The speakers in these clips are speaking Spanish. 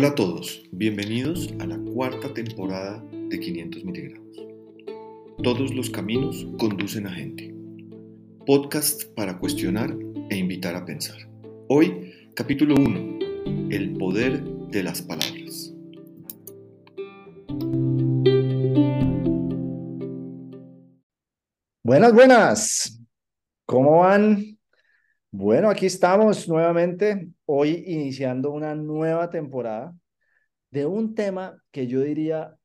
Hola a todos, bienvenidos a la cuarta temporada de 500 miligramos. Todos los caminos conducen a gente. Podcast para cuestionar e invitar a pensar. Hoy, capítulo 1. El poder de las palabras. Buenas, buenas. ¿Cómo van? Bueno, aquí estamos nuevamente, hoy iniciando una nueva temporada de un tema que yo diría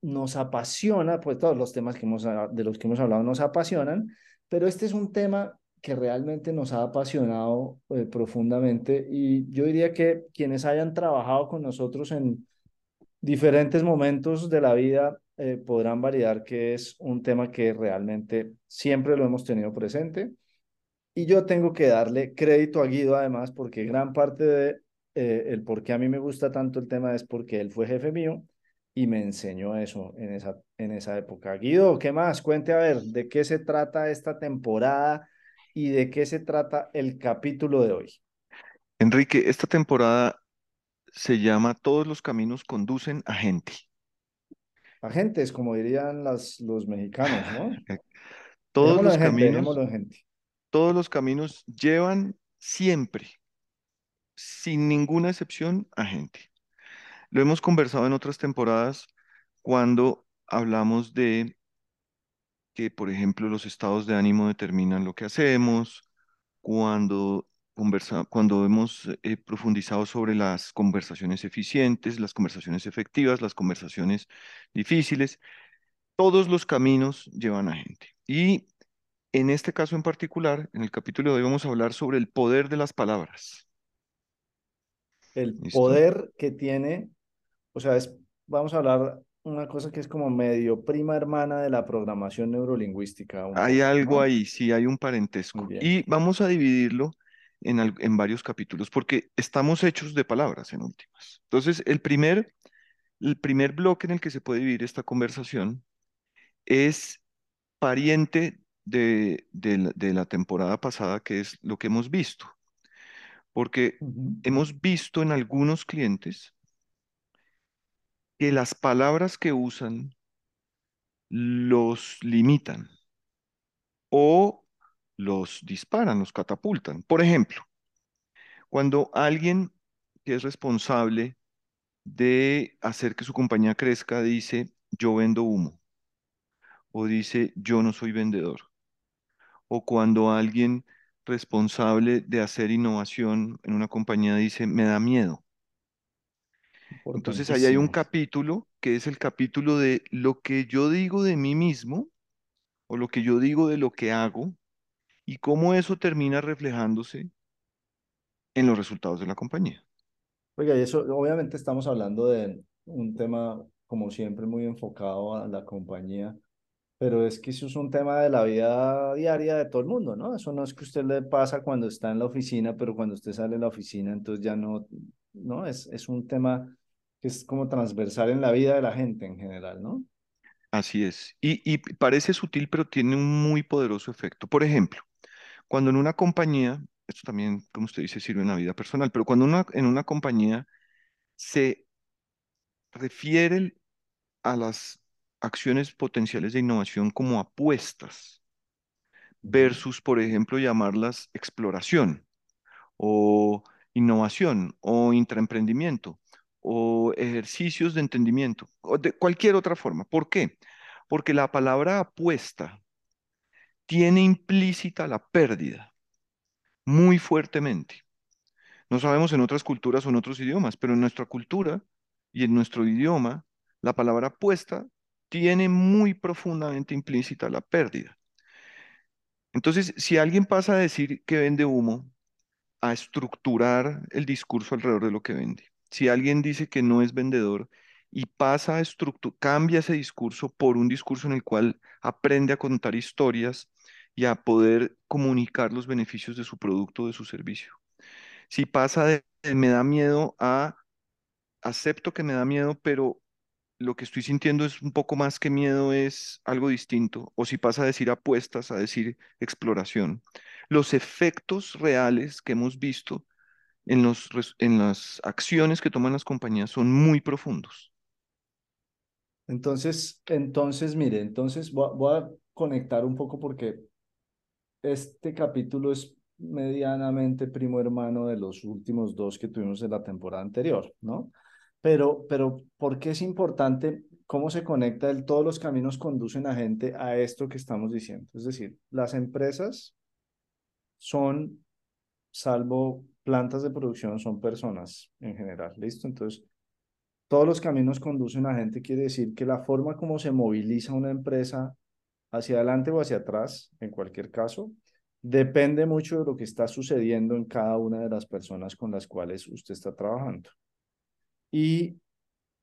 nos apasiona, pues todos los temas que hemos, de los que hemos hablado nos apasionan, pero este es un tema que realmente nos ha apasionado eh, profundamente y yo diría que quienes hayan trabajado con nosotros en diferentes momentos de la vida eh, podrán validar que es un tema que realmente siempre lo hemos tenido presente. Y yo tengo que darle crédito a Guido además, porque gran parte de eh, el por qué a mí me gusta tanto el tema es porque él fue jefe mío y me enseñó eso en esa, en esa época. Guido, ¿qué más? Cuente a ver, ¿de qué se trata esta temporada y de qué se trata el capítulo de hoy? Enrique, esta temporada se llama Todos los caminos conducen a gente agentes, como dirían las, los mexicanos, ¿no? Todos los caminos, todos los caminos llevan siempre, sin ninguna excepción, a gente. Lo hemos conversado en otras temporadas cuando hablamos de que, por ejemplo, los estados de ánimo determinan lo que hacemos, cuando cuando hemos eh, profundizado sobre las conversaciones eficientes, las conversaciones efectivas, las conversaciones difíciles, todos los caminos llevan a gente. Y en este caso en particular, en el capítulo de hoy vamos a hablar sobre el poder de las palabras. El poder que tiene, o sea, es, vamos a hablar una cosa que es como medio prima hermana de la programación neurolingüística. Hay algo ahí, sí, hay un parentesco. Y vamos a dividirlo en, varios capítulos, porque estamos hechos de palabras en últimas. Entonces, el primer, el primer bloque en el que se puede vivir esta conversación es pariente de, la, temporada pasada, que es lo que hemos visto. Porque hemos visto en algunos clientes que las palabras que usan los limitan o los disparan, los catapultan. Por ejemplo, cuando alguien que es responsable de hacer que su compañía crezca dice, yo vendo humo, o dice, yo no soy vendedor, o cuando alguien responsable de hacer innovación en una compañía dice, me da miedo. Entonces ahí hay un capítulo que es el capítulo de lo que yo digo de mí mismo o lo que yo digo de lo que hago y cómo eso termina reflejándose en los resultados de la compañía. Oiga, y eso obviamente estamos hablando de un tema, como siempre, muy enfocado a la compañía, pero es que eso es un tema de la vida diaria de todo el mundo, ¿no? Eso no es que usted le pasa cuando está en la oficina, pero cuando usted sale de la oficina, entonces ya no, ¿no? Es, es un tema que es como transversal en la vida de la gente en general, ¿no? Así es. Y, y parece sutil, pero tiene un muy poderoso efecto. Por ejemplo, cuando en una compañía, esto también, como usted dice, sirve en la vida personal, pero cuando una, en una compañía se refiere a las acciones potenciales de innovación como apuestas versus, por ejemplo, llamarlas exploración o innovación o intraemprendimiento o ejercicios de entendimiento o de cualquier otra forma. ¿Por qué? Porque la palabra apuesta tiene implícita la pérdida muy fuertemente. No sabemos en otras culturas o en otros idiomas, pero en nuestra cultura y en nuestro idioma, la palabra apuesta tiene muy profundamente implícita la pérdida. Entonces, si alguien pasa a decir que vende humo, a estructurar el discurso alrededor de lo que vende. Si alguien dice que no es vendedor y pasa a estructurar, cambia ese discurso por un discurso en el cual aprende a contar historias y a poder comunicar los beneficios de su producto o de su servicio. Si pasa de, me da miedo a acepto que me da miedo, pero lo que estoy sintiendo es un poco más que miedo, es algo distinto. O si pasa a decir apuestas, a decir exploración. Los efectos reales que hemos visto en las acciones que toman las compañías son muy profundos. Entonces, entonces, mire, entonces voy voy a conectar un poco porque este capítulo es medianamente primo hermano de los últimos dos que tuvimos en la temporada anterior, ¿no? Pero, pero, ¿por qué es importante cómo se conecta el todos los caminos conducen a gente a esto que estamos diciendo? Es decir, las empresas son, salvo plantas de producción, son personas en general, ¿listo? Entonces, todos los caminos conducen a gente, quiere decir que la forma como se moviliza una empresa hacia adelante o hacia atrás, en cualquier caso, depende mucho de lo que está sucediendo en cada una de las personas con las cuales usted está trabajando. Y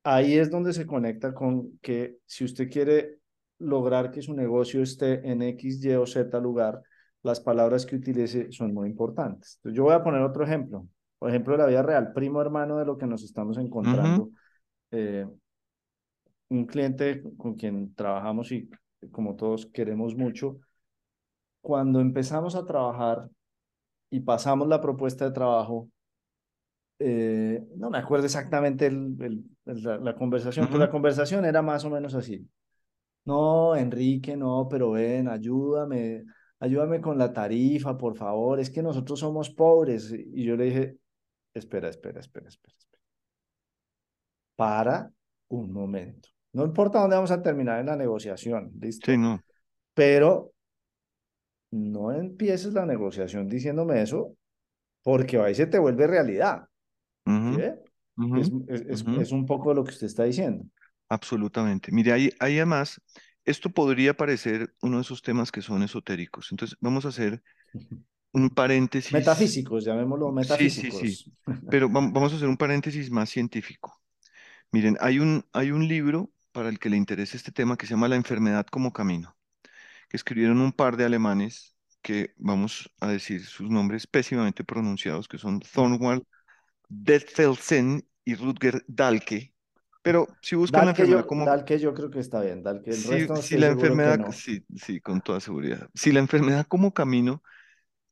ahí es donde se conecta con que si usted quiere lograr que su negocio esté en X, Y o Z lugar, las palabras que utilice son muy importantes. Entonces, yo voy a poner otro ejemplo. Por ejemplo, de la vida real, primo hermano de lo que nos estamos encontrando. Eh, un cliente con quien trabajamos y como todos queremos mucho, cuando empezamos a trabajar y pasamos la propuesta de trabajo, eh, no me acuerdo exactamente el, el- el- la, la conversación, pero la conversación era más o menos así. No, Enrique, no, pero ven, ayúdame, ayúdame con la tarifa, por favor, es que nosotros somos pobres. Y yo le dije, espera, espera, espera, espera, espera. Para un momento. No importa dónde vamos a terminar en la negociación, ¿listo? Sí, no. Pero no empieces la negociación diciéndome eso, porque ahí se te vuelve realidad, ¿sí? Es, un poco lo que usted está diciendo. Absolutamente. Mire, ahí, ahí además, esto podría parecer uno de esos temas que son esotéricos. Entonces, vamos a hacer un paréntesis. Metafísicos, llamémoslo Sí, sí, sí. metafísicos. Pero vam- vamos a hacer un paréntesis más científico. Miren, hay un, hay un libro para el que le interese este tema que se llama La enfermedad como camino, que escribieron un par de alemanes que vamos a decir sus nombres pésimamente pronunciados, que son Thornwald Detfelsen y Rutger Dahlke. Pero si buscan la Dalke enfermedad yo, como, Dalke yo creo que está bien, Dalke el si, resto si la enfermedad, no. sí, sí, con toda seguridad. Si la enfermedad como camino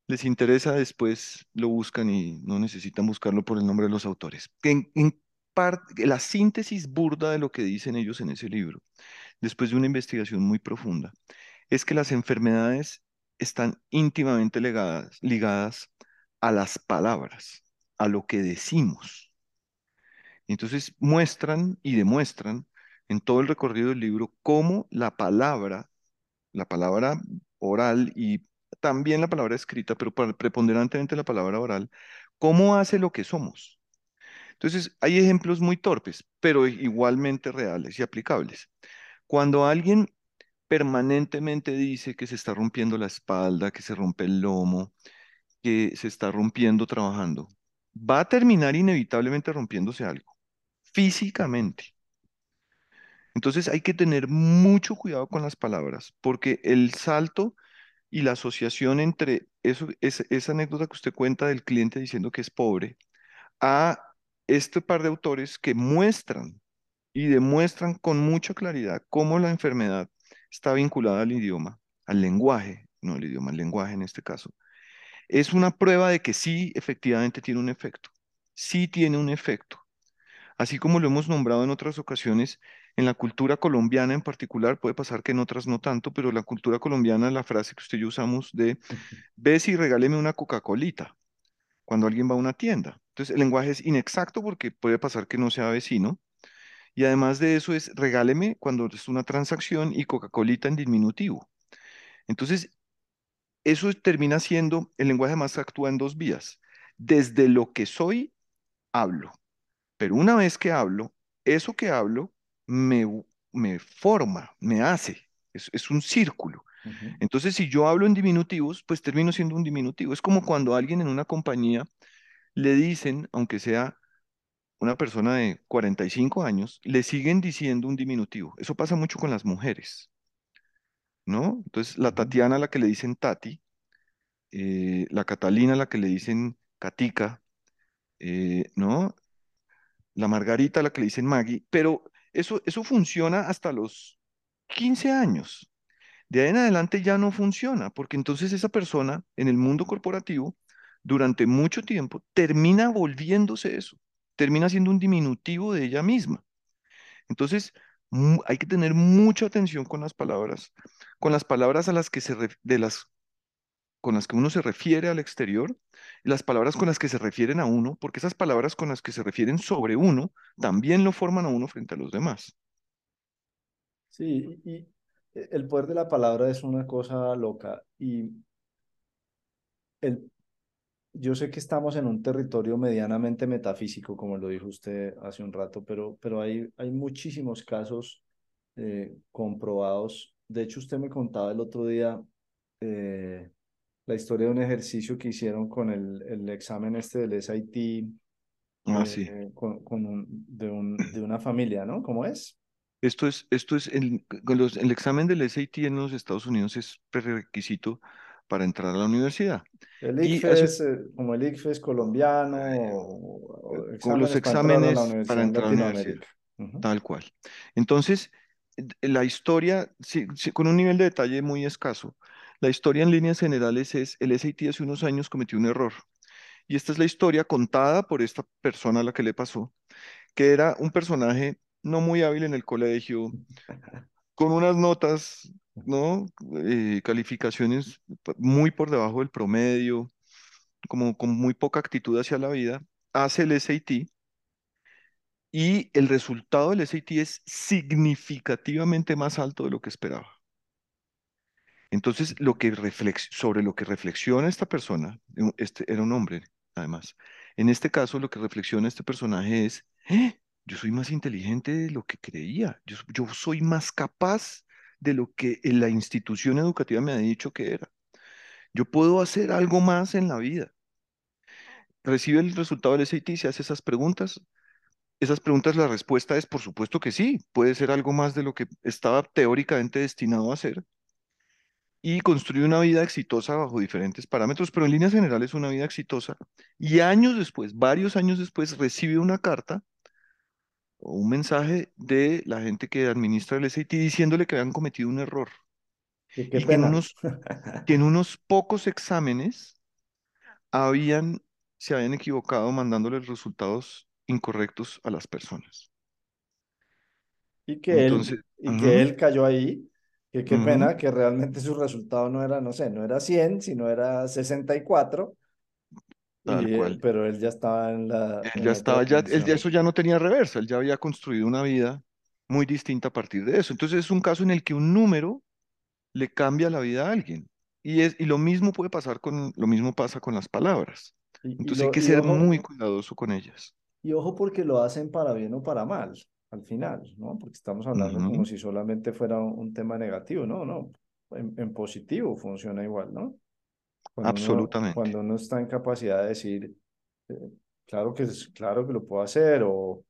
les interesa, después lo buscan y no necesitan buscarlo por el nombre de los autores. En, en parte, la síntesis burda de lo que dicen ellos en ese libro, después de una investigación muy profunda, es que las enfermedades están íntimamente ligadas a las palabras, a lo que decimos. Entonces muestran y demuestran en todo el recorrido del libro cómo la palabra, la palabra oral y también la palabra escrita, pero preponderantemente la palabra oral, cómo hace lo que somos. Entonces hay ejemplos muy torpes, pero igualmente reales y aplicables. Cuando alguien permanentemente dice que se está rompiendo la espalda, que se rompe el lomo, que se está rompiendo trabajando, va a terminar inevitablemente rompiéndose algo, físicamente. Entonces hay que tener mucho cuidado con las palabras, porque el salto y la asociación entre eso, es- esa anécdota que usted cuenta del cliente diciendo que es pobre, a este par de autores que muestran y demuestran con mucha claridad cómo la enfermedad está vinculada al idioma, al lenguaje, no al idioma, al lenguaje en este caso, es una prueba de que sí, efectivamente tiene un efecto, sí tiene un efecto. Así como lo hemos nombrado en otras ocasiones, en la cultura colombiana en particular, puede pasar que en otras no tanto, pero la cultura colombiana, la frase que usted y yo usamos de, ves y regáleme una Coca-Colita cuando alguien va a una tienda. Entonces, el lenguaje es inexacto porque puede pasar que no sea vecino. Y además de eso es regáleme cuando es una transacción y Coca-Colita en diminutivo. Entonces, eso termina siendo, el lenguaje más actúa en dos vías. Desde lo que soy, hablo. Pero una vez que hablo, eso que hablo me, me forma, me hace. Es, es un círculo. Entonces, si yo hablo en diminutivos, pues termino siendo un diminutivo. Es como cuando a alguien en una compañía le dicen, aunque sea una persona de 45 años, le siguen diciendo un diminutivo. Eso pasa mucho con las mujeres, ¿no? Entonces, la. Tatiana a la que le dicen Tati, eh, la Catalina a la que le dicen Catica, eh, ¿no? La Margarita a la que le dicen Maggie, pero eso, eso funciona hasta los 15 años. De ahí en adelante ya no funciona, porque entonces esa persona en el mundo corporativo durante mucho tiempo, termina volviéndose eso, termina siendo un diminutivo de ella misma. Entonces, hay que tener mucha atención con las palabras, con las palabras a las que se de las con las que uno se refiere al exterior las palabras con las que se refieren a uno, porque esas palabras con las que se refieren sobre uno también lo forman a uno frente a los demás. Sí, y y el poder de la palabra es una cosa loca y el, yo sé que estamos en un territorio medianamente metafísico, como lo dijo usted hace un rato, pero, pero hay, hay muchísimos casos eh, comprobados. De hecho, usted me contaba el otro día eh, la historia de un ejercicio que hicieron con el, el examen este del SAT Ah, sí. eh, con, con un, de, un, de una familia, ¿no? ¿Cómo es? Esto es, esto es el, los- el examen del SAT en los Estados Unidos es prerequisito para entrar a la universidad. El hace, ICFES, eh, como el ICFES colombiano, o- o con los exámenes para entrar a la para universidad en entrar a la universidad, Latinoamérica. Ujú. tal cual. Entonces, la historia, sí, con un nivel de detalle muy escaso, la historia en líneas generales es, el SAT hace unos años cometió un error. Y esta es la historia contada por esta persona a la que le pasó, que era un personaje no muy hábil en el colegio, con unas notas, ¿no? Eh, calificaciones muy por debajo del promedio, como con muy poca actitud hacia la vida, hace el SAT y el resultado del SAT es significativamente más alto de lo que esperaba. Entonces, lo que reflex- sobre lo que reflexiona esta persona, este era un hombre, además. En este caso, lo que reflexiona este personaje es, "Eh, yo soy más inteligente de lo que creía, yo, yo soy más capaz de lo que la institución educativa me ha dicho que era. Yo puedo hacer algo más en la vida. Recibe el resultado del SAT, se hace esas preguntas. Esas preguntas, la respuesta es, por supuesto que sí, puede ser algo más de lo que estaba teóricamente destinado a hacer y construye una vida exitosa bajo diferentes parámetros, pero en líneas generales una vida exitosa. Y años después, varios años después, recibe una carta o un mensaje de la gente que administra el SAT diciéndole que habían cometido un error Y qué y que en unos, que en unos pocos exámenes habían, se habían equivocado mandándoles resultados incorrectos a las personas. Y que él, Entonces, y que él cayó ahí, que qué pena que realmente su resultado no era, no sé, no era 100, sino era 64, tal y, cual. pero él ya estaba en la, Él en ya otra estaba, ya, él ya eso ya no tenía reversa, él ya había construido una vida muy distinta a partir de eso. Entonces es un caso en el que un número le cambia la vida a alguien. Y, es, y lo mismo puede pasar con, lo mismo pasa con las palabras. Y, y, Entonces hay lo, que ser muy cuidadoso con ellas. Y ojo porque lo hacen para bien o para mal, al final, ¿no? Porque estamos hablando como si solamente fuera un, un tema negativo, no, no, en, en positivo funciona igual, ¿no? Cuando uno, absolutamente. cuando uno está en capacidad de decir, eh, claro que claro que lo puedo hacer, o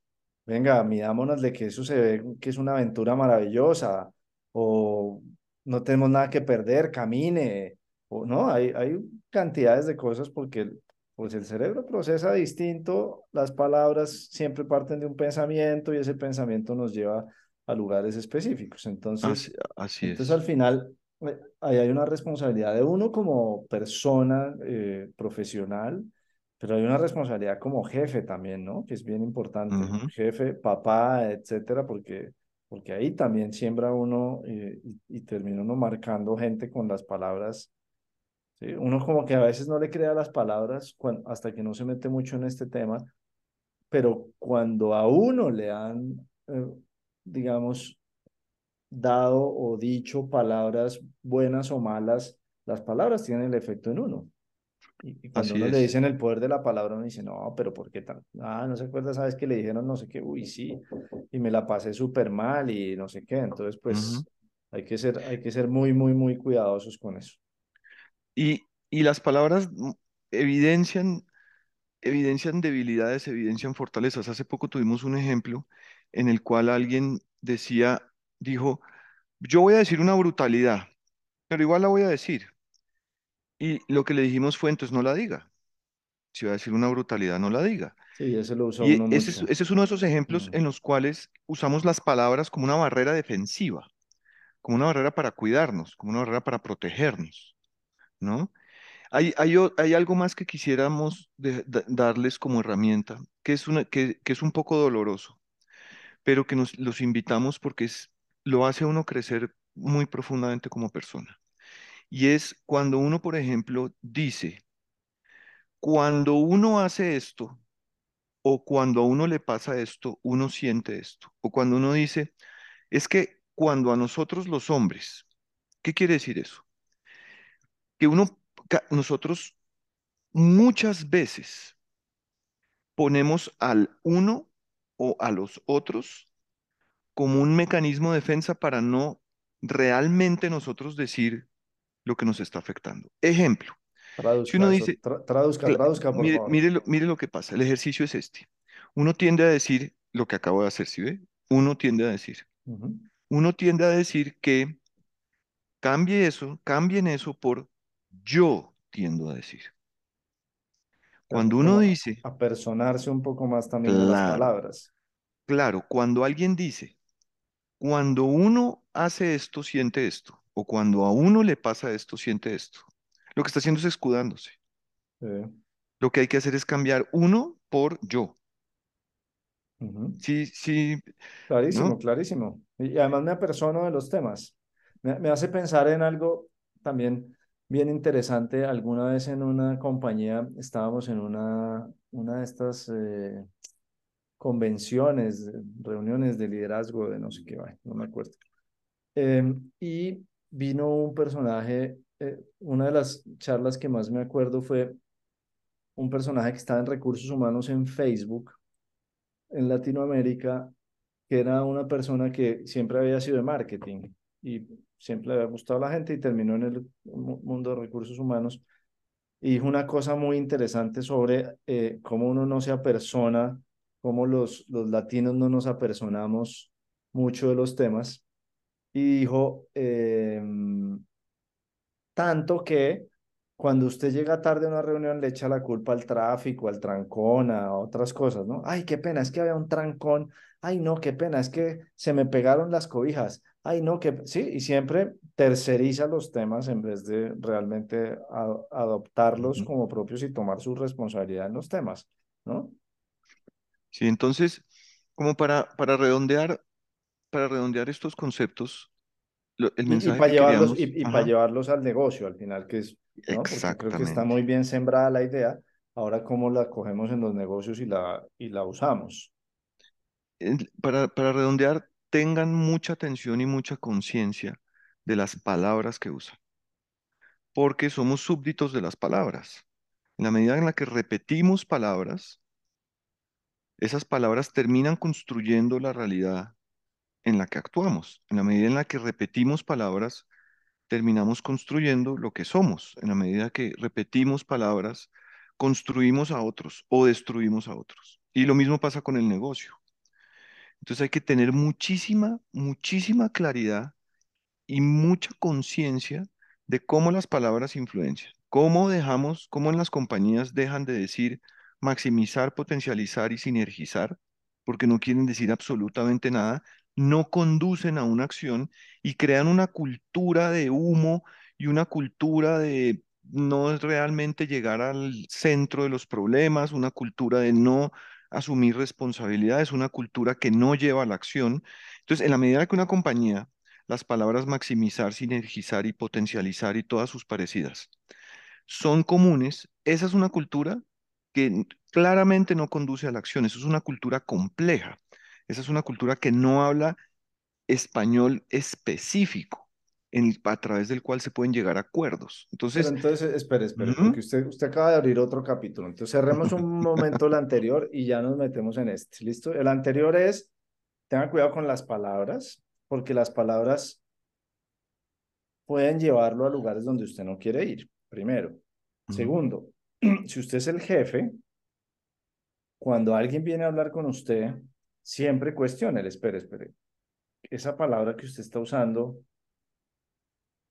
venga, midámonos de que eso se ve que es una aventura maravillosa, o no tenemos nada que perder, camine, o no, hay, hay cantidades de cosas porque pues el cerebro procesa distinto, las palabras siempre parten de un pensamiento y ese pensamiento nos lleva a lugares específicos. Entonces, así entonces al es. final eh, ahí hay una responsabilidad de uno como persona eh, profesional, pero hay una responsabilidad como jefe también, ¿no? Que es bien importante. Jefe, papá, etcétera, porque, porque ahí también siembra uno eh, y, y termina uno marcando gente con las palabras. ¿Sí? Uno como que a veces no le crea las palabras hasta que no se mete mucho en este tema, pero cuando a uno le han, eh, digamos, dado o dicho palabras buenas o malas, las palabras tienen el efecto en uno. Y, cuando Así uno le dicen el poder de la palabra, uno dice, no, pero ¿por qué tan? Ah, no se acuerda, sabes que le dijeron no sé qué, uy, sí, y me la pasé súper mal y no sé qué. Entonces, pues hay que ser, hay que ser muy, muy, muy cuidadosos con eso. Y, y las palabras evidencian, evidencian debilidades, evidencian fortalezas. Hace poco tuvimos un ejemplo en el cual alguien decía, dijo, yo voy a decir una brutalidad, pero igual la voy a decir. Y lo que le dijimos fue, entonces no la diga. Si va a decir una brutalidad, no la diga. Sí, ese lo usa Y uno ese es, mucho. ese es uno de esos ejemplos Mm. en los cuales usamos las palabras como una barrera defensiva, como una barrera para cuidarnos, como una barrera para protegernos, Hay, algo más que quisiéramos darles como herramienta, que es, que, es un poco doloroso, pero que nos los invitamos porque es, lo hace uno crecer muy profundamente como persona. Y es cuando uno, por ejemplo, dice, cuando uno hace esto, o cuando a uno le pasa esto, uno siente esto. O cuando uno dice, es que cuando a nosotros los hombres, ¿qué quiere decir eso? Que uno, nosotros muchas veces ponemos al uno o a los otros como un mecanismo de defensa para no realmente nosotros decir lo que nos está afectando. Ejemplo, si uno Traduzca dice, tra- traduzca, traduzca, por mire, favor. mire lo, mire lo que pasa, el ejercicio es este. Uno tiende a decir lo que acabo de hacer, ¿sí ve? Uno tiende a decir, uno tiende a decir que cambie eso, cambien eso por yo tiendo a decir. Cuando uno dice, apersonarse un poco más también de las palabras. claro, cuando alguien dice, cuando uno hace esto, siente esto, o cuando a uno le pasa esto, siente esto, lo que está haciendo es escudándose. Lo que hay que hacer es cambiar uno por yo. Sí, sí, Clarísimo, ¿no? clarísimo. Y y además me apersono de los temas. Me, me hace pensar en algo también bien interesante. Alguna vez en una compañía estábamos en una, una de estas eh, convenciones, reuniones de liderazgo de no sé qué, no me acuerdo. Em, y vino un personaje, eh, una de las charlas que más me acuerdo fue un personaje que estaba en recursos humanos en Facebook en Latinoamérica, que era una persona que siempre había sido de marketing y siempre le había gustado a la gente y terminó en el mu- mundo de recursos humanos. Y dijo una cosa muy interesante sobre eh, cómo uno no se apersona, cómo los, los latinos no nos apersonamos mucho de los temas. Y dijo, em, tanto que cuando usted llega tarde a una reunión le echa la culpa al tráfico, al trancón, a otras cosas, ¿no? Ay, qué pena, es que había un trancón. Ay, no, qué pena, es que se me pegaron las cobijas. Ay, no, que sí, y siempre terceriza los temas en vez de realmente a- adoptarlos como propios y tomar su responsabilidad en los temas, ¿no? Sí, entonces, como para, para redondear, para redondear estos conceptos, lo- el Y, y mensaje para que llevarlos, y, queríamos, y para ajá, llevarlos al negocio al final, que es, ¿no? Creo que está muy bien sembrada la idea. Ahora, ¿cómo la cogemos en los negocios y la, y la usamos? Para, para redondear, tengan mucha atención y mucha conciencia de las palabras que usan, porque somos súbditos de las palabras. En la medida en la que repetimos palabras, esas palabras terminan construyendo la realidad en la que actuamos. En la medida en la que repetimos palabras, terminamos construyendo lo que somos. En la medida que repetimos palabras, construimos a otros o destruimos a otros. Y lo mismo pasa con el negocio. Entonces hay que tener muchísima, muchísima claridad y mucha conciencia de cómo las palabras influencian, cómo dejamos, cómo en las compañías dejan de decir maximizar, potencializar y sinergizar, porque no quieren decir absolutamente nada, no conducen a una acción y crean una cultura de humo y una cultura de no realmente llegar al centro de los problemas, una cultura de no asumir responsabilidades, una cultura que no lleva a la acción. Entonces, en la medida que una compañía las palabras maximizar, sinergizar y potencializar y todas sus parecidas son comunes, esa es una cultura que claramente no conduce a la acción, eso es una cultura compleja, esa es una cultura que no habla español específico, en el- a través del cual se pueden llegar a acuerdos. Pero Entonces, entonces, espere, espere, porque usted, usted acaba de abrir otro capítulo. Entonces, cerremos un momento el anterior y ya nos metemos en este. ¿Listo? El anterior es, tenga cuidado con las palabras, porque las palabras pueden llevarlo a lugares donde usted no quiere ir, primero. Segundo, si usted es el jefe, cuando alguien viene a hablar con usted, siempre cuestione, espere, espere, esa palabra que usted está usando,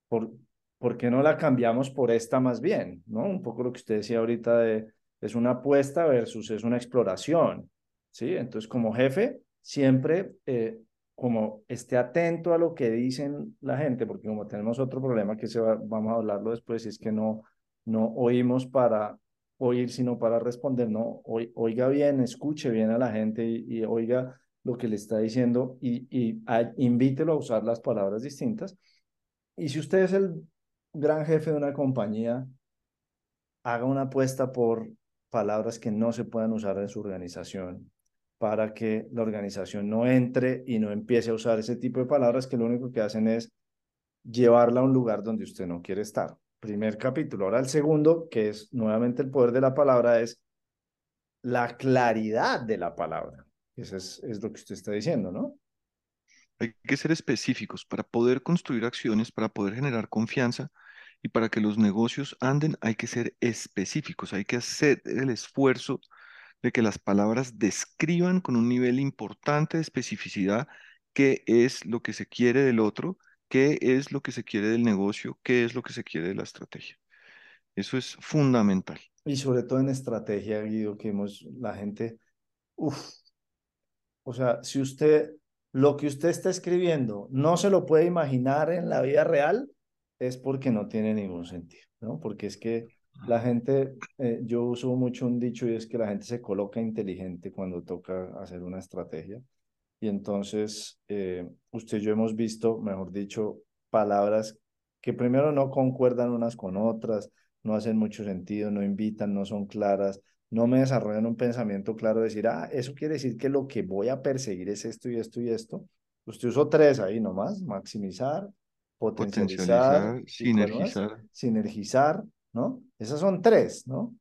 ¿por, por qué no la cambiamos por esta más bien? ¿No? Un poco lo que usted decía ahorita de, es una apuesta versus es una exploración, ¿sí? Entonces, como jefe, siempre eh, como esté atento a lo que dicen la gente, porque como tenemos otro problema que se va, vamos a hablarlo después, es que no, no oímos para oír, sino para responder, no, oiga bien, escuche bien a la gente y, oiga lo que le está diciendo y, y invítelo a usar las palabras distintas. Y si usted es el gran jefe de una compañía, haga una apuesta por palabras que no se puedan usar en su organización para que la organización no entre y no empiece a usar ese tipo de palabras que lo único que hacen es llevarla a un lugar donde usted no quiere estar. Primer capítulo. Ahora el segundo, que es nuevamente el poder de la palabra, es la claridad de la palabra. Eso es, es lo que usted está diciendo, ¿no? Hay que ser específicos para poder construir acciones, para poder generar confianza y para que los negocios anden, hay que ser específicos, hay que hacer el esfuerzo de que las palabras describan con un nivel importante de especificidad qué es lo que se quiere del otro, qué es lo que se quiere del negocio, qué es lo que se quiere de la estrategia. Eso es fundamental. Y sobre todo en estrategia, Guido, que hemos, la gente, uff, o sea, si usted, lo que usted está escribiendo no se lo puede imaginar en la vida real, es porque no tiene ningún sentido, ¿no? Porque es que la gente, eh, yo uso mucho un dicho y es que la gente se coloca inteligente cuando toca hacer una estrategia. Y entonces, eh, usted y yo hemos visto, mejor dicho, palabras que primero no concuerdan unas con otras, no hacen mucho sentido, no invitan, no son claras, no me desarrollan un pensamiento claro, decir, ah, eso quiere decir que lo que voy a perseguir es esto y esto y esto. Usted usó tres ahí nomás, maximizar, potencializar, sinergizar. sinergizar, ¿no? Esas son tres, ¿no?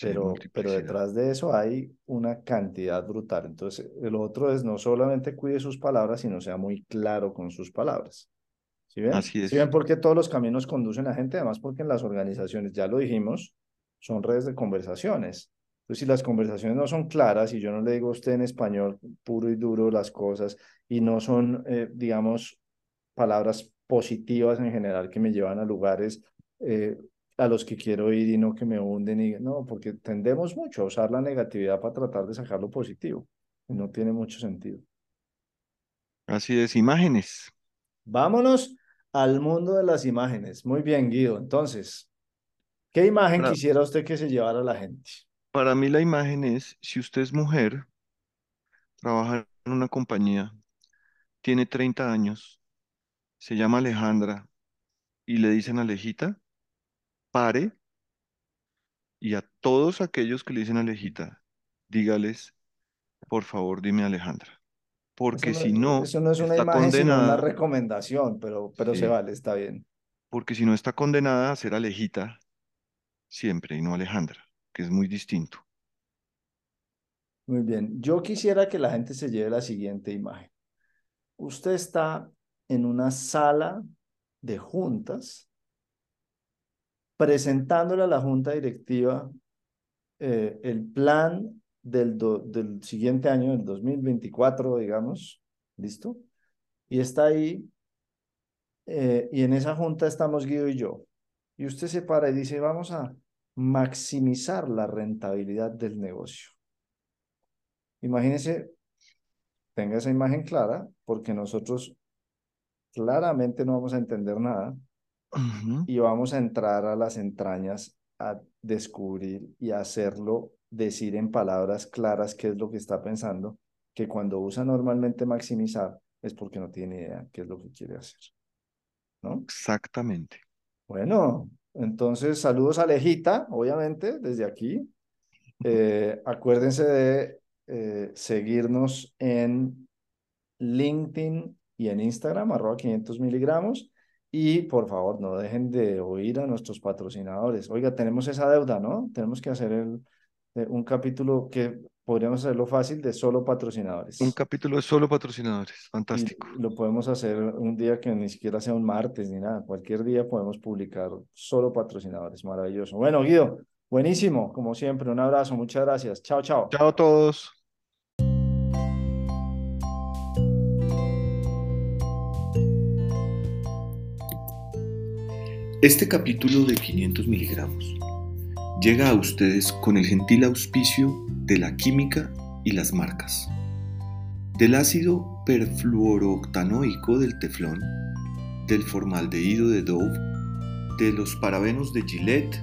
Pero, pero detrás de eso hay una cantidad brutal. Entonces, el otro es no solamente cuide sus palabras, sino sea muy claro con sus palabras. ¿Sí ven? Así es. ¿Sí ven por qué todos los caminos conducen a gente? Además, porque en las organizaciones, ya lo dijimos, son redes de conversaciones. Entonces, si las conversaciones no son claras y yo no le digo a usted en español puro y duro las cosas y no son, eh, digamos, palabras positivas en general que me llevan a lugares eh, a los que quiero ir y no que me hunden y no, porque tendemos mucho a usar la negatividad para tratar de sacar lo positivo no tiene mucho sentido. Así es, imágenes. Vámonos al mundo de las imágenes. Muy bien, Guido. Entonces, ¿qué imagen quisiera usted que se llevara la gente? Para mí la imagen es, si usted es mujer, trabaja en una compañía, tiene 30 años, se llama Alejandra y le dicen Alejita, pare y a todos aquellos que le dicen Alejita, dígales, por favor, dime Alejandra. Porque si no, eso no es una imagen, sino una recomendación, pero, pero se vale, está bien. Porque si no está condenada a ser Alejita siempre y no Alejandra, que es muy distinto. Muy bien. Yo quisiera que la gente se lleve la siguiente imagen. Usted está en una sala de juntas presentándole a la junta directiva eh, el plan del, del siguiente año, del 2024, digamos, ¿listo? Y está ahí, eh, y en esa junta estamos Guido y yo. Y usted se para y dice, vamos a maximizar la rentabilidad del negocio. Imagínese, tenga esa imagen clara, porque nosotros claramente no vamos a entender nada, y vamos a entrar a las entrañas a descubrir y hacerlo decir en palabras claras qué es lo que está pensando, que cuando usa normalmente maximizar es porque no tiene idea qué es lo que quiere hacer. ¿No? Exactamente. Bueno, entonces saludos a Lejita, obviamente, desde aquí. Eh, acuérdense de eh, seguirnos en LinkedIn y en Instagram, arroba 500 miligramos. Y por favor, no dejen de oír a nuestros patrocinadores. Oiga, tenemos esa deuda, ¿no? Tenemos que hacer el, eh, un capítulo que podríamos hacerlo fácil de solo patrocinadores. Un capítulo de solo patrocinadores, fantástico. lo podemos hacer un día que ni siquiera sea un martes ni nada. Cualquier día podemos publicar solo patrocinadores. Maravilloso. Bueno, Guido, buenísimo, como siempre. Un abrazo, muchas gracias. Chao, chao. Chao a todos. Este capítulo de 500 miligramos llega a ustedes con el gentil auspicio de la química y las marcas, del ácido perfluorooctanoico del teflón, del formaldehído de Dove, de los parabenos de Gillette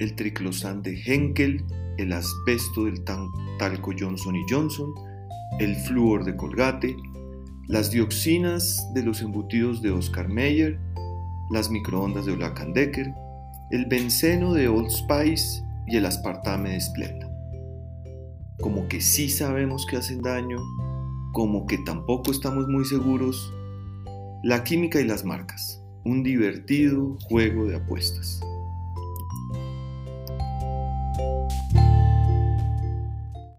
el triclosan de Henkel, el asbesto del talco Johnson Johnson, el flúor de Colgate, las dioxinas de los embutidos de Oscar Mayer, las microondas de Black Decker, el benceno de Old Spice y el aspartame de Splenda. Como que sí sabemos que hacen daño, como que tampoco estamos muy seguros. La química y las marcas, un divertido juego de apuestas.